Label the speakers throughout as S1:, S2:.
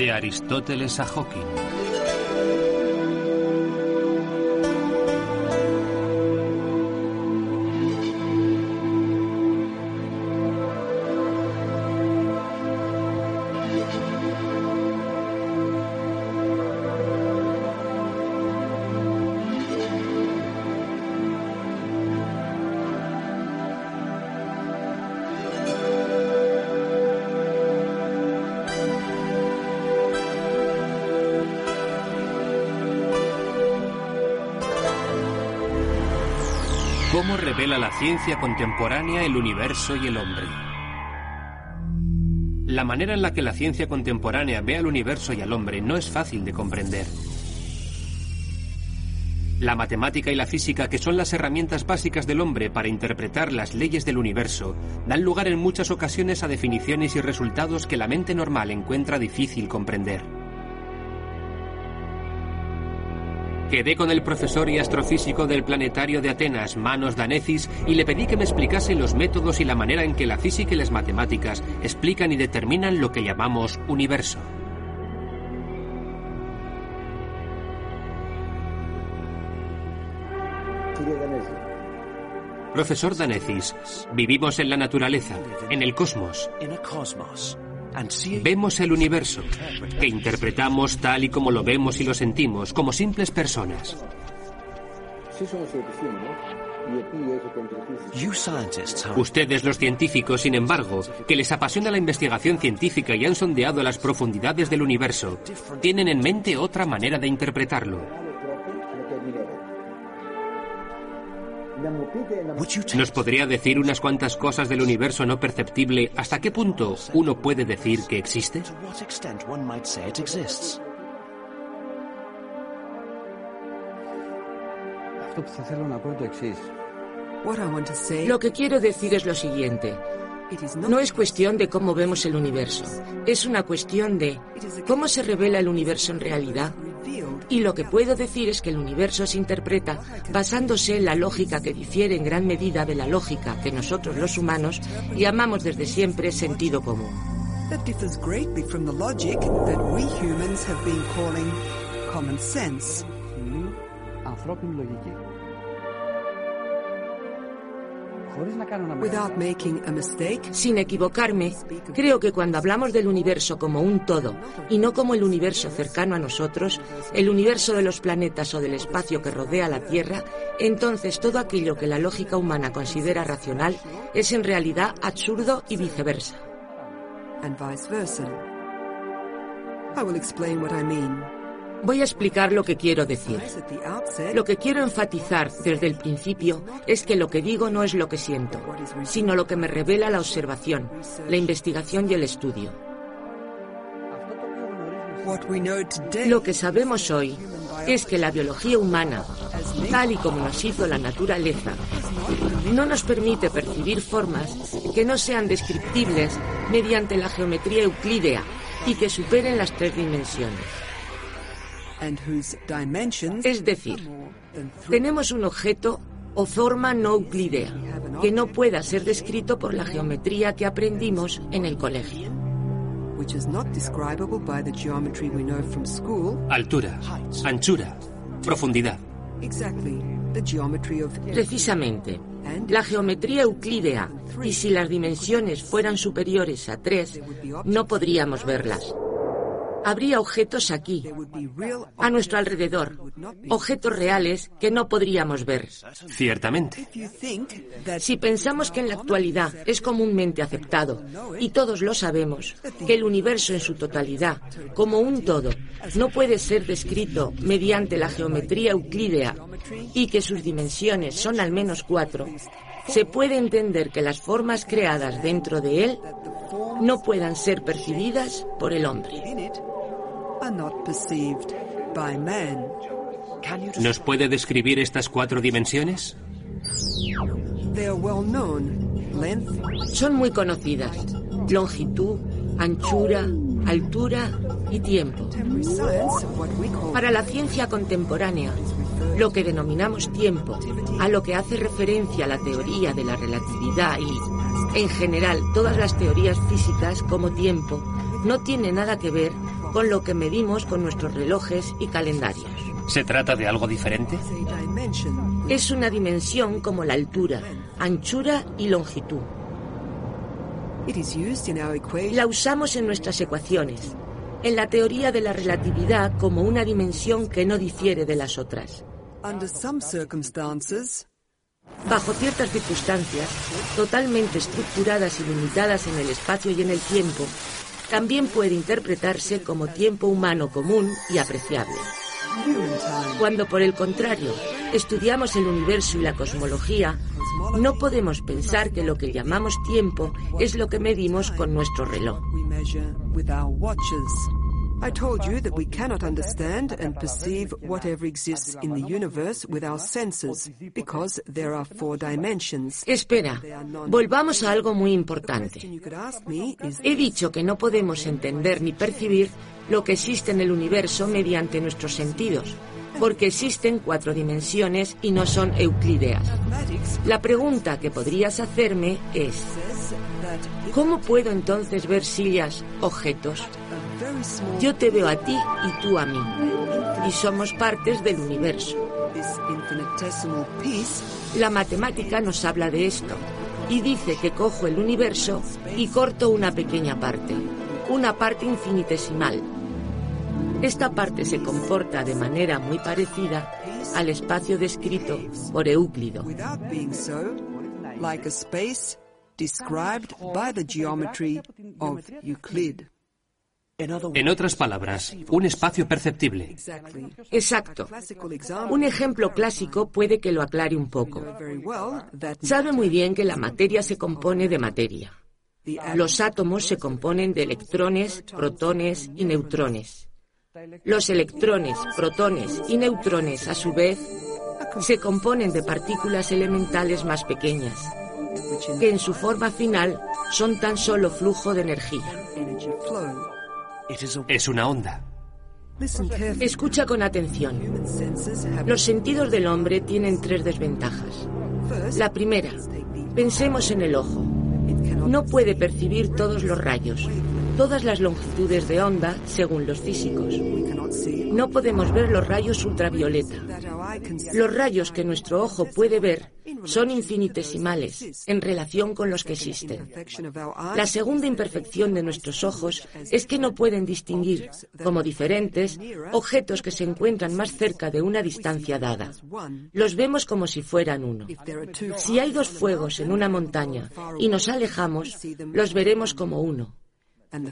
S1: De Aristóteles a Hawking. Revela la ciencia contemporánea el universo y el hombre? La manera en la que la ciencia contemporánea ve al universo y al hombre no es fácil de comprender. La matemática y la física, que son las herramientas básicas del hombre para interpretar las leyes del universo, dan lugar en muchas ocasiones a definiciones y resultados que la mente normal encuentra difícil comprender. Quedé con el profesor y astrofísico del planetario de Atenas, Manos Danecis, y le pedí que me explicase los métodos y la manera en que la física y las matemáticas explican y determinan lo que llamamos universo. Profesor Danecis, vivimos en la naturaleza, en el cosmos. Vemos el universo, que interpretamos tal y como lo vemos y lo sentimos, como simples personas. Ustedes los científicos, sin embargo, que les apasiona la investigación científica y han sondeado las profundidades del universo, tienen en mente otra manera de interpretarlo. ¿Nos podría decir unas cuantas cosas del universo no perceptible? ¿Hasta qué punto uno puede decir que existe?
S2: Lo que quiero decir es lo siguiente. No es cuestión de cómo vemos el universo, es una cuestión de cómo se revela el universo en realidad. Y lo que puedo decir es que el universo se interpreta basándose en la lógica que difiere en gran medida de la lógica que nosotros los humanos llamamos desde siempre sentido común. Sin equivocarme, creo que cuando hablamos del universo como un todo y no como el universo cercano a nosotros, el universo de los planetas o del espacio que rodea la Tierra, entonces todo aquello que la lógica humana considera racional es en realidad absurdo y viceversa. Voy a explicar lo que quiero decir. Lo que quiero enfatizar desde el principio es que lo que digo no es lo que siento, sino lo que me revela la observación, la investigación y el estudio. Lo que sabemos hoy es que la biología humana, tal y como nos hizo la naturaleza, no nos permite percibir formas que no sean descriptibles mediante la geometría euclídea y que superen las tres dimensiones. Es decir, tenemos un objeto o forma no euclídea que no pueda ser descrito por la geometría que aprendimos en el colegio.
S1: Altura, anchura, profundidad.
S2: Precisamente, la geometría euclídea, y si las dimensiones fueran superiores a 3, no podríamos verlas habría objetos aquí, a nuestro alrededor, objetos reales que no podríamos ver.
S1: Ciertamente.
S2: Si pensamos que en la actualidad es comúnmente aceptado, y todos lo sabemos, que el universo en su totalidad, como un todo, no puede ser descrito mediante la geometría euclídea y que sus dimensiones son al menos cuatro, se puede entender que las formas creadas dentro de él no puedan ser percibidas por el hombre.
S1: ¿Nos puede describir estas cuatro dimensiones?
S2: Son muy conocidas. Longitud, anchura, altura y tiempo. Para la ciencia contemporánea, lo que denominamos tiempo, a lo que hace referencia la teoría de la relatividad y, en general, todas las teorías físicas como tiempo, no tiene nada que ver con lo que medimos con nuestros relojes y calendarios.
S1: ¿Se trata de algo diferente?
S2: Es una dimensión como la altura, anchura y longitud. La usamos en nuestras ecuaciones, en la teoría de la relatividad como una dimensión que no difiere de las otras. Bajo ciertas circunstancias, totalmente estructuradas y limitadas en el espacio y en el tiempo, también puede interpretarse como tiempo humano común y apreciable. Cuando, por el contrario, estudiamos el universo y la cosmología, no podemos pensar que lo que llamamos tiempo es lo que medimos con nuestro reloj. I told you that we cannot understand and perceive whatever exists in the universe with our senses, because there are four dimensions. Espera, volvamos a algo muy importante. He dicho que no podemos entender ni percibir lo que existe en el universo mediante nuestros sentidos, porque existen cuatro dimensiones y no son euclídeas. La pregunta que podrías hacerme es, ¿cómo puedo entonces ver sillas, objetos? Yo te veo a ti y tú a mí. Y somos partes del universo. La matemática nos habla de esto y dice que cojo el universo y corto una pequeña parte, una parte infinitesimal. Esta parte se comporta de manera muy parecida al espacio descrito por Euclido. described by the geometry of Euclid.
S1: En otras palabras, un espacio perceptible.
S2: Exacto. Un ejemplo clásico puede que lo aclare un poco. Sabe muy bien que la materia se compone de materia. Los átomos se componen de electrones, protones y neutrones. Los electrones, protones y neutrones, a su vez, se componen de partículas elementales más pequeñas, que en su forma final son tan solo flujo de energía.
S1: Es una onda.
S2: Escucha con atención. Los sentidos del hombre tienen tres desventajas. La primera, pensemos en el ojo. No puede percibir todos los rayos, todas las longitudes de onda según los físicos. No podemos ver los rayos ultravioleta. Los rayos que nuestro ojo puede ver son infinitesimales en relación con los que existen. La segunda imperfección de nuestros ojos es que no pueden distinguir, como diferentes, objetos que se encuentran más cerca de una distancia dada. Los vemos como si fueran uno. Si hay dos fuegos en una montaña y nos alejamos, los veremos como uno.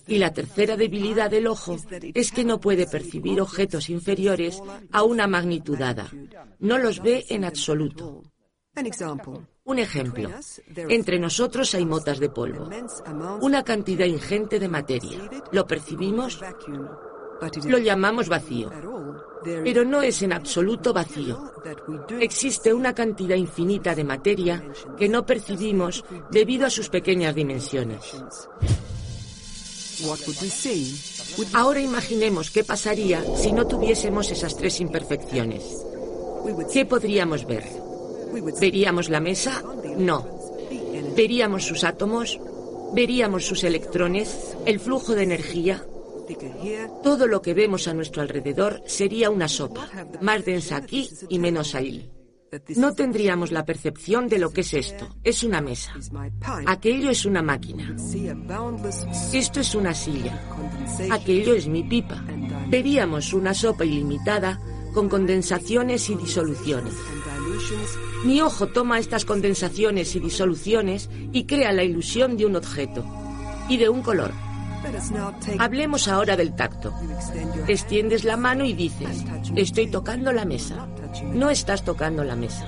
S2: Y la tercera debilidad del ojo es que no puede percibir objetos inferiores a una magnitud dada. No los ve en absoluto. Un ejemplo. Entre nosotros hay motas de polvo. Una cantidad ingente de materia. ¿Lo percibimos? Lo llamamos vacío. Pero no es en absoluto vacío. Existe una cantidad infinita de materia que no percibimos debido a sus pequeñas dimensiones. Ahora imaginemos qué pasaría si no tuviésemos esas tres imperfecciones. ¿Qué podríamos ver? ¿Veríamos la mesa? No. ¿Veríamos sus átomos? ¿Veríamos sus electrones? ¿El flujo de energía? Todo lo que vemos a nuestro alrededor sería una sopa, más densa aquí y menos allí. No tendríamos la percepción de lo que es esto. Es una mesa. Aquello es una máquina. Esto es una silla. Aquello es mi pipa. Veríamos una sopa ilimitada con condensaciones y disoluciones. Mi ojo toma estas condensaciones y disoluciones y crea la ilusión de un objeto y de un color. Hablemos ahora del tacto. Extiendes la mano y dices, estoy tocando la mesa. No estás tocando la mesa.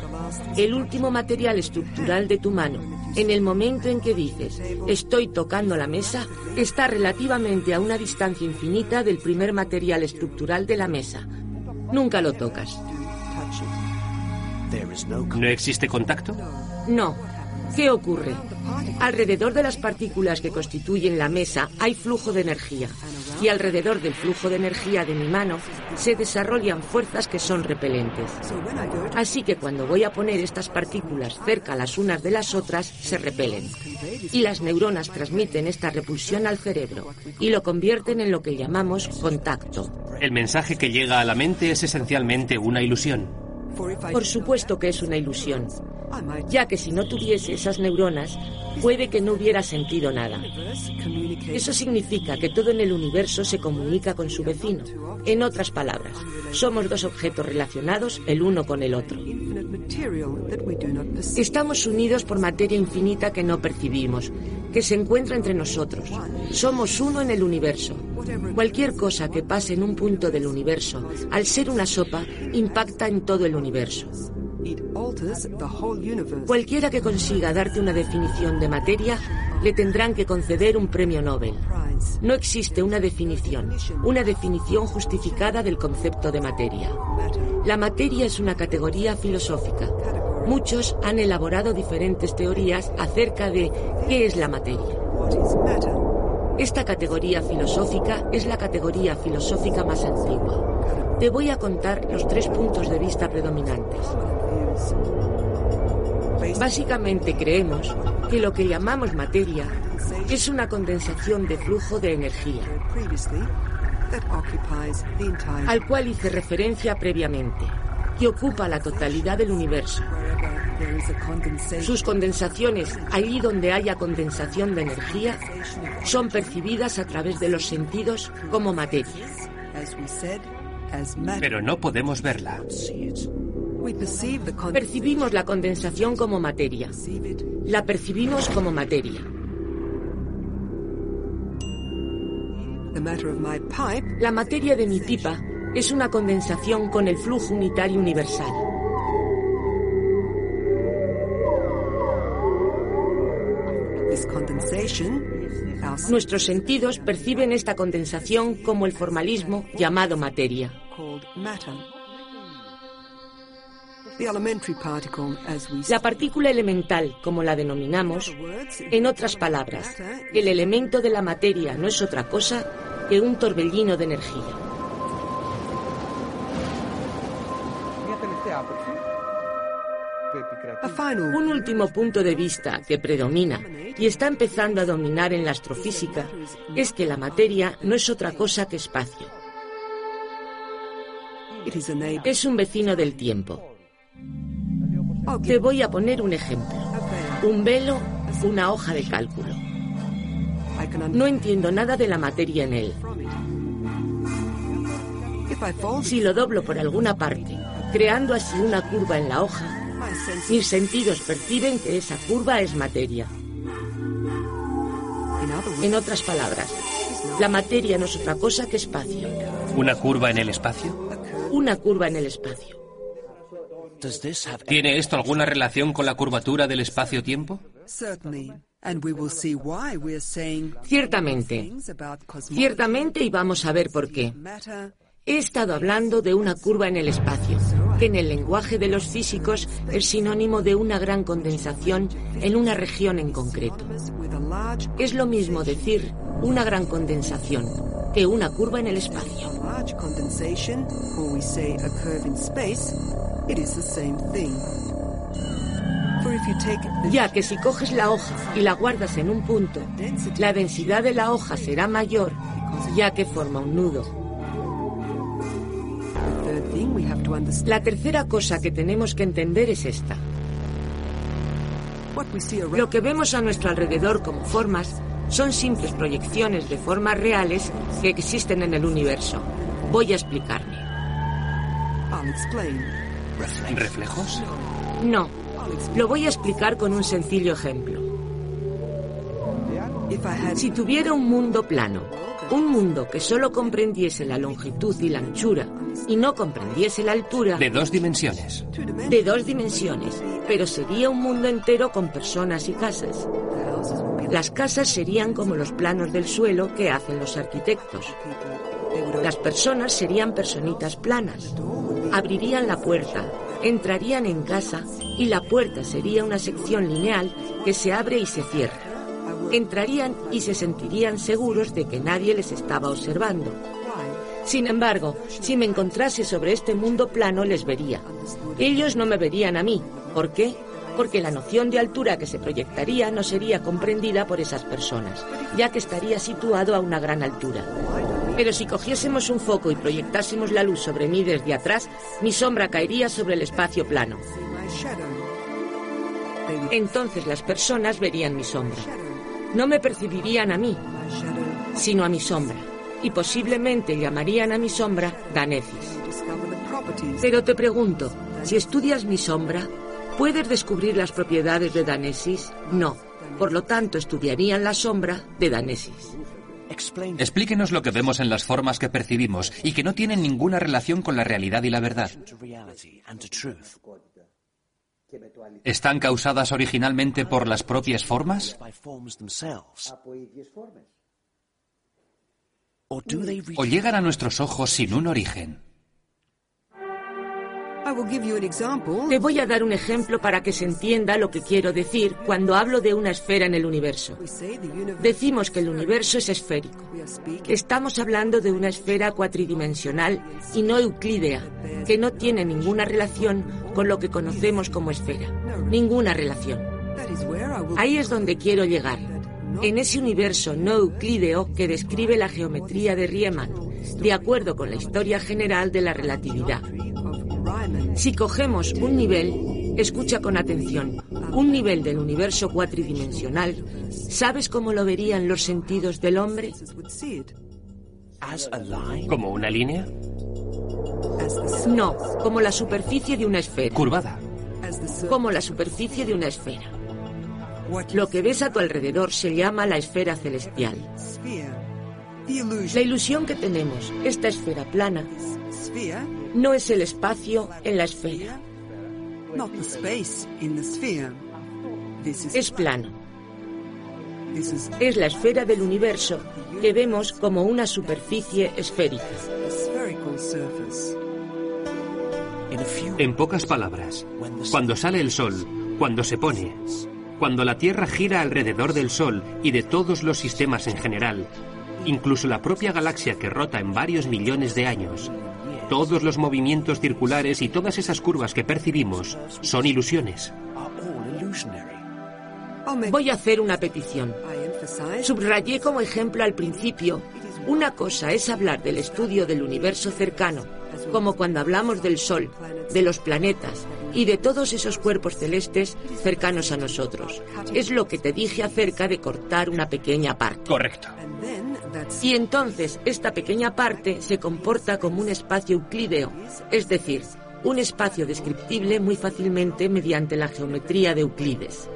S2: El último material estructural de tu mano, en el momento en que dices, estoy tocando la mesa, está relativamente a una distancia infinita del primer material estructural de la mesa. Nunca lo tocas.
S1: ¿No existe contacto?
S2: No. ¿Qué ocurre? Alrededor de las partículas que constituyen la mesa hay flujo de energía y alrededor del flujo de energía de mi mano se desarrollan fuerzas que son repelentes. Así que cuando voy a poner estas partículas cerca las unas de las otras, se repelen. Y las neuronas transmiten esta repulsión al cerebro y lo convierten en lo que llamamos contacto.
S1: El mensaje que llega a la mente es esencialmente una ilusión.
S2: Por supuesto que es una ilusión, ya que si no tuviese esas neuronas, puede que no hubiera sentido nada. Eso significa que todo en el universo se comunica con su vecino. En otras palabras, somos dos objetos relacionados el uno con el otro. Estamos unidos por materia infinita que no percibimos, que se encuentra entre nosotros. Somos uno en el universo. Cualquier cosa que pase en un punto del universo, al ser una sopa, impacta en todo el universo. Cualquiera que consiga darte una definición de materia, le tendrán que conceder un premio Nobel. No existe una definición, una definición justificada del concepto de materia. La materia es una categoría filosófica. Muchos han elaborado diferentes teorías acerca de qué es la materia. Esta categoría filosófica es la categoría filosófica más antigua. Te voy a contar los tres puntos de vista predominantes. Básicamente creemos que lo que llamamos materia es una condensación de flujo de energía, al cual hice referencia previamente, que ocupa la totalidad del universo. Sus condensaciones, allí donde haya condensación de energía, son percibidas a través de los sentidos como materia.
S1: Pero no podemos verla.
S2: Percibimos la condensación como materia. La percibimos como materia. La materia de mi pipa es una condensación con el flujo unitario universal. Nuestros sentidos perciben esta condensación como el formalismo llamado materia. La partícula elemental, como la denominamos, en otras palabras, el elemento de la materia no es otra cosa que un torbellino de energía. Un último punto de vista que predomina y está empezando a dominar en la astrofísica es que la materia no es otra cosa que espacio. Es un vecino del tiempo. Te voy a poner un ejemplo. Un velo, una hoja de cálculo. No entiendo nada de la materia en él. Si lo doblo por alguna parte, creando así una curva en la hoja, mis sentidos perciben que esa curva es materia. En otras palabras, la materia no es otra cosa que espacio.
S1: ¿Una curva en el espacio?
S2: Una curva en el espacio.
S1: ¿Tiene esto alguna relación con la curvatura del espacio-tiempo?
S2: Ciertamente. Ciertamente y vamos a ver por qué. He estado hablando de una curva en el espacio, en el lenguaje de los físicos es sinónimo de una gran condensación en una región en concreto. Es lo mismo decir una gran condensación que una curva en el espacio. Ya que si coges la hoja y la guardas en un punto, la densidad de la hoja será mayor, ya que forma un nudo. La tercera cosa que tenemos que entender es esta. Lo que vemos a nuestro alrededor como formas son simples proyecciones de formas reales que existen en el universo. Voy a explicarme.
S1: ¿Reflejos?
S2: No, lo voy a explicar con un sencillo ejemplo. Si tuviera un mundo plano, un mundo que solo comprendiese la longitud y la anchura y no comprendiese la altura...
S1: De dos dimensiones.
S2: De dos dimensiones, pero sería un mundo entero con personas y casas. Las casas serían como los planos del suelo que hacen los arquitectos. Las personas serían personitas planas. Abrirían la puerta, Entrarían en casa y la puerta sería una sección lineal que se abre y se cierra. Entrarían y se sentirían seguros de que nadie les estaba observando. Sin embargo, si me encontrase sobre este mundo plano les vería. Ellos no me verían a mí. ¿Por qué? Porque la noción de altura que se proyectaría no sería comprendida por esas personas, ya que estaría situado a una gran altura. Pero si cogiésemos un foco y proyectásemos la luz sobre mí desde atrás, mi sombra caería sobre el espacio plano. Entonces las personas verían mi sombra. No me percibirían a mí, sino a mi sombra. Y posiblemente llamarían a mi sombra Danecis. Pero te pregunto, si estudias mi sombra, ¿puedes descubrir las propiedades de Danesis? No. Por lo tanto, estudiarían la sombra de Danesis.
S1: Explíquenos lo que vemos en las formas que percibimos y que no tienen ninguna relación con la realidad y la verdad. ¿Están causadas originalmente por las propias formas? ¿O llegan a nuestros ojos sin un origen?
S2: Te voy a dar un ejemplo para que se entienda lo que quiero decir cuando hablo de una esfera en el universo. Decimos que el universo es esférico. Estamos hablando de una esfera cuatridimensional y no euclídea, que no tiene ninguna relación con lo que conocemos como esfera. Ninguna relación. Ahí es donde quiero llegar. En ese universo no euclídeo que describe la geometría de Riemann, de acuerdo con la historia general de la relatividad. Si cogemos un nivel, escucha con atención, un nivel del universo cuatridimensional, ¿sabes cómo lo verían los sentidos del hombre?
S1: ¿Como una línea?
S2: No, como la superficie de una esfera.
S1: Curvada.
S2: Como la superficie de una esfera. Lo que ves a tu alrededor se llama la esfera celestial. La ilusión que tenemos, esta esfera plana, no es el espacio en la esfera. Es plano. Es la esfera del universo que vemos como una superficie esférica.
S1: En pocas palabras, cuando sale el sol, cuando se pone, cuando la Tierra gira alrededor del Sol y de todos los sistemas en general, incluso la propia galaxia que rota en varios millones de años, todos los movimientos circulares y todas esas curvas que percibimos son ilusiones.
S2: Voy a hacer una petición. Subrayé como ejemplo al principio, una cosa es hablar del estudio del universo cercano, como cuando hablamos del Sol, de los planetas y de todos esos cuerpos celestes cercanos a nosotros. Es lo que te dije acerca de cortar una pequeña parte.
S1: Correcto.
S2: Y entonces esta pequeña parte se comporta como un espacio euclídeo, es decir, un espacio descriptible muy fácilmente mediante la geometría de Euclides.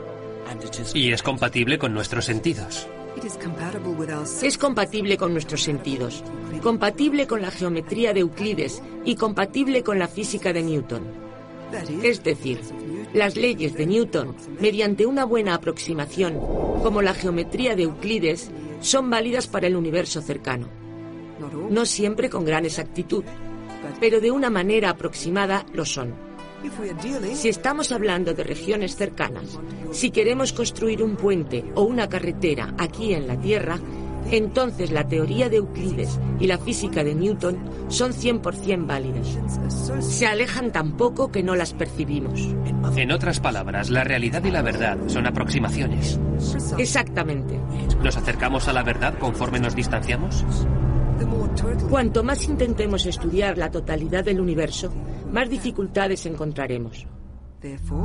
S1: Y es compatible con nuestros sentidos.
S2: Es compatible con nuestros sentidos, compatible con la geometría de Euclides y compatible con la física de Newton. Es decir, las leyes de Newton, mediante una buena aproximación, como la geometría de Euclides, son válidas para el universo cercano. No siempre con gran exactitud, pero de una manera aproximada lo son. Si estamos hablando de regiones cercanas, si queremos construir un puente o una carretera aquí en la Tierra, entonces la teoría de Euclides y la física de Newton son 100% válidas. Se alejan tan poco que no las percibimos.
S1: En otras palabras, la realidad y la verdad son aproximaciones.
S2: Exactamente.
S1: ¿Nos acercamos a la verdad conforme nos distanciamos?
S2: Cuanto más intentemos estudiar la totalidad del universo, más dificultades encontraremos.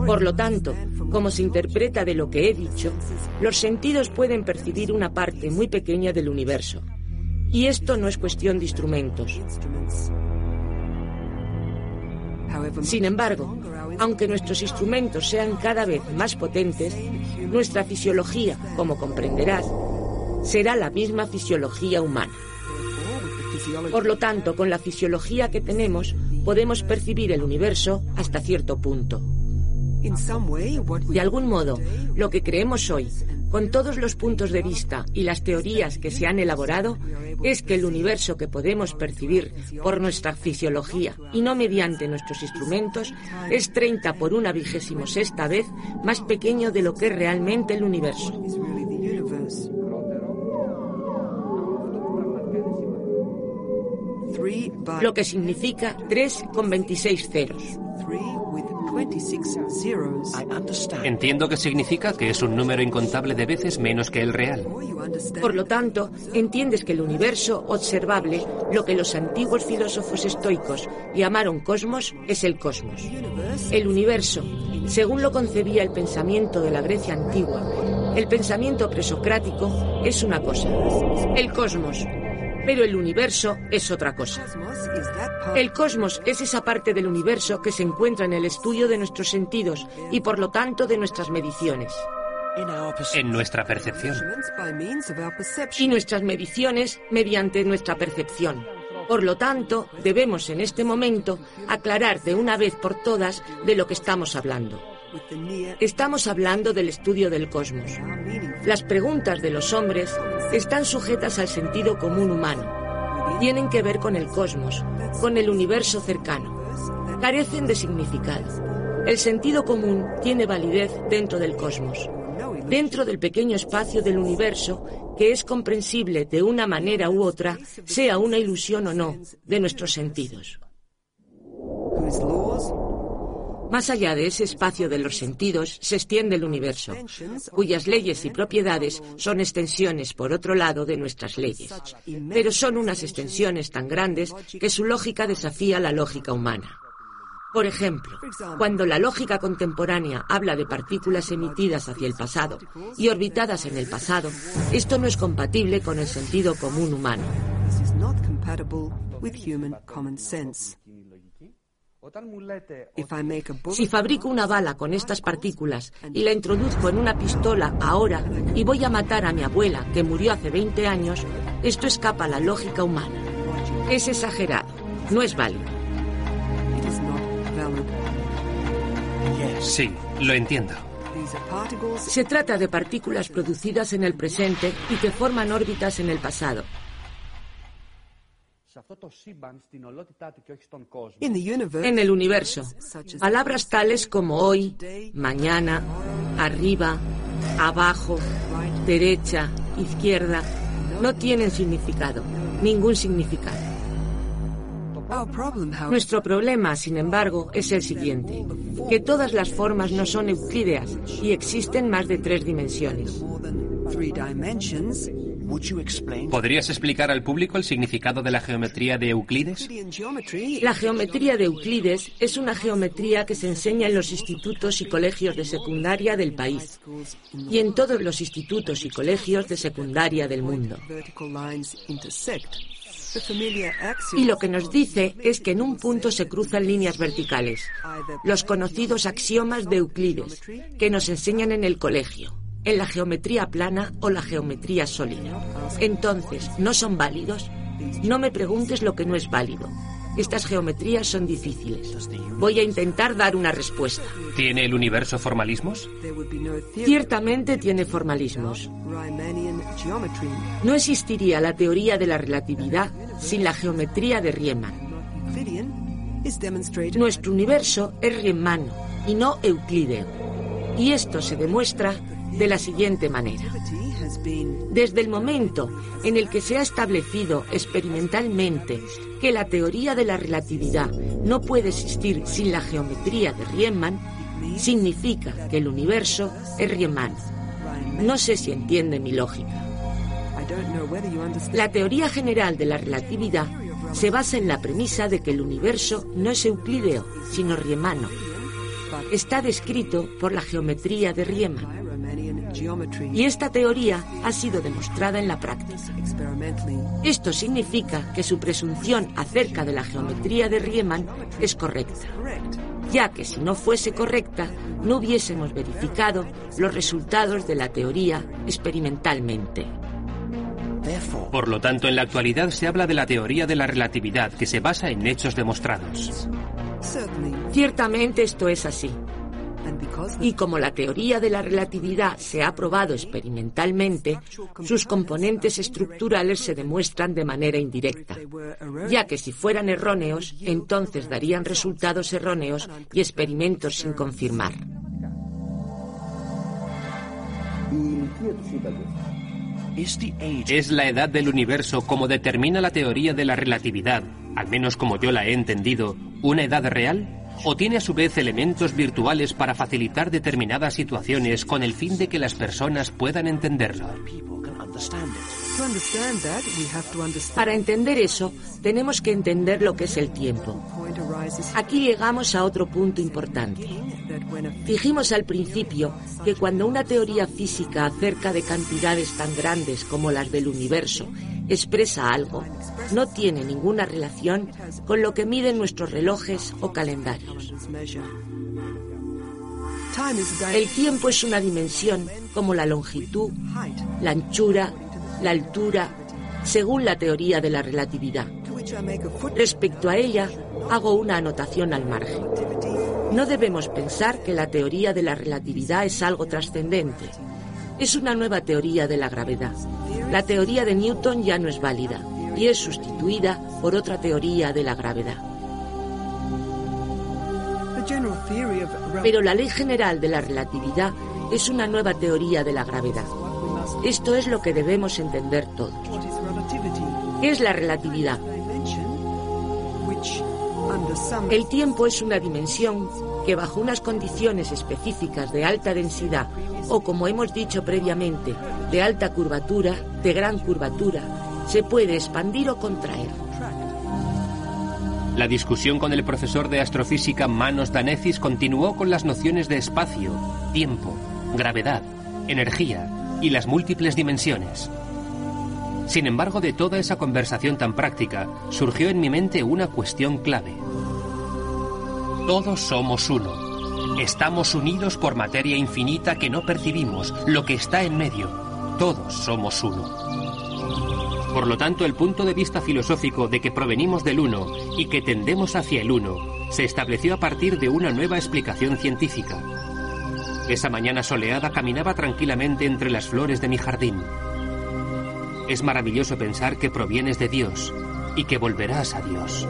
S2: Por lo tanto, como se interpreta de lo que he dicho, los sentidos pueden percibir una parte muy pequeña del universo. Y esto no es cuestión de instrumentos. Sin embargo, aunque nuestros instrumentos sean cada vez más potentes, nuestra fisiología, como comprenderás, será la misma fisiología humana. Por lo tanto, con la fisiología que tenemos, podemos percibir el universo hasta cierto punto. De algún modo, lo que creemos hoy, con todos los puntos de vista y las teorías que se han elaborado, es que el universo que podemos percibir por nuestra fisiología y no mediante nuestros instrumentos es 30 por una vigésimo sexta vez más pequeño de lo que es realmente el universo. Lo que significa 3 con 26 ceros.
S1: Entiendo que significa que es un número incontable de veces menos que el real.
S2: Por lo tanto, entiendes que el universo observable, lo que los antiguos filósofos estoicos llamaron cosmos, es el cosmos. El universo, según lo concebía el pensamiento de la Grecia antigua, el pensamiento presocrático es una cosa. El cosmos, pero el universo es otra cosa. El cosmos es esa parte del universo que se encuentra en el estudio de nuestros sentidos y por lo tanto de nuestras mediciones.
S1: En nuestra percepción.
S2: Y nuestras mediciones mediante nuestra percepción. Por lo tanto, debemos en este momento aclarar de una vez por todas de lo que estamos hablando. Estamos hablando del estudio del cosmos. Las preguntas de los hombres están sujetas al sentido común humano. Tienen que ver con el cosmos, con el universo cercano. Carecen de significado. El sentido común tiene validez dentro del cosmos, dentro del pequeño espacio del universo que es comprensible de una manera u otra, sea una ilusión o no, de nuestros sentidos. Más allá de ese espacio de los sentidos se extiende el universo, cuyas leyes y propiedades son extensiones, por otro lado, de nuestras leyes. Pero son unas extensiones tan grandes que su lógica desafía la lógica humana. Por ejemplo, cuando la lógica contemporánea habla de partículas emitidas hacia el pasado y orbitadas en el pasado, esto no es compatible con el sentido común humano. Si fabrico una bala con estas partículas y la introduzco en una pistola ahora y voy a matar a mi abuela que murió hace 20 años, esto escapa a la lógica humana. Es exagerado, no es válido.
S1: Sí, lo entiendo.
S2: Se trata de partículas producidas en el presente y que forman órbitas en el pasado. En el universo, palabras tales como hoy, mañana, arriba, abajo, derecha, izquierda, no tienen significado, ningún significado. Nuestro problema, sin embargo, es el siguiente, que todas las formas no son euclídeas y existen más de tres dimensiones.
S1: ¿Podrías explicar al público el significado de la geometría de Euclides?
S2: La geometría de Euclides es una geometría que se enseña en los institutos y colegios de secundaria del país y en todos los institutos y colegios de secundaria del mundo. Y lo que nos dice es que en un punto se cruzan líneas verticales, los conocidos axiomas de Euclides, que nos enseñan en el colegio en la geometría plana o la geometría sólida. Entonces, ¿no son válidos? No me preguntes lo que no es válido. Estas geometrías son difíciles. Voy a intentar dar una respuesta.
S1: ¿Tiene el universo formalismos?
S2: Ciertamente tiene formalismos. No existiría la teoría de la relatividad sin la geometría de Riemann. Nuestro universo es riemanno y no euclídeo. Y esto se demuestra de la siguiente manera. Desde el momento en el que se ha establecido experimentalmente que la teoría de la relatividad no puede existir sin la geometría de Riemann, significa que el universo es Riemann. No sé si entiende mi lógica. La teoría general de la relatividad se basa en la premisa de que el universo no es euclídeo, sino riemano. Está descrito por la geometría de Riemann. Y esta teoría ha sido demostrada en la práctica. Esto significa que su presunción acerca de la geometría de Riemann es correcta, ya que si no fuese correcta, no hubiésemos verificado los resultados de la teoría experimentalmente.
S1: Por lo tanto, en la actualidad se habla de la teoría de la relatividad que se basa en hechos demostrados.
S2: Ciertamente esto es así. Y como la teoría de la relatividad se ha probado experimentalmente, sus componentes estructurales se demuestran de manera indirecta, ya que si fueran erróneos, entonces darían resultados erróneos y experimentos sin confirmar.
S1: ¿Es la edad del universo como determina la teoría de la relatividad, al menos como yo la he entendido, una edad real? ¿O tiene a su vez elementos virtuales para facilitar determinadas situaciones con el fin de que las personas puedan entenderlo?
S2: Para entender eso, tenemos que entender lo que es el tiempo. Aquí llegamos a otro punto importante. Dijimos al principio que cuando una teoría física acerca de cantidades tan grandes como las del universo expresa algo, no tiene ninguna relación con lo que miden nuestros relojes o calendarios. El tiempo es una dimensión como la longitud, la anchura, la altura, según la teoría de la relatividad. Respecto a ella, hago una anotación al margen. No debemos pensar que la teoría de la relatividad es algo trascendente. Es una nueva teoría de la gravedad. La teoría de Newton ya no es válida y es sustituida por otra teoría de la gravedad. Pero la ley general de la relatividad es una nueva teoría de la gravedad. Esto es lo que debemos entender todos. ¿Qué es la relatividad? El tiempo es una dimensión que bajo unas condiciones específicas de alta densidad o como hemos dicho previamente, de alta curvatura, de gran curvatura, se puede expandir o contraer.
S1: La discusión con el profesor de astrofísica Manos Danecis continuó con las nociones de espacio, tiempo, gravedad, energía y las múltiples dimensiones. Sin embargo, de toda esa conversación tan práctica, surgió en mi mente una cuestión clave. Todos somos uno. Estamos unidos por materia infinita que no percibimos, lo que está en medio. Todos somos uno. Por lo tanto, el punto de vista filosófico de que provenimos del uno y que tendemos hacia el uno se estableció a partir de una nueva explicación científica. Esa mañana soleada caminaba tranquilamente entre las flores de mi jardín. Es maravilloso pensar que provienes de Dios y que volverás a Dios.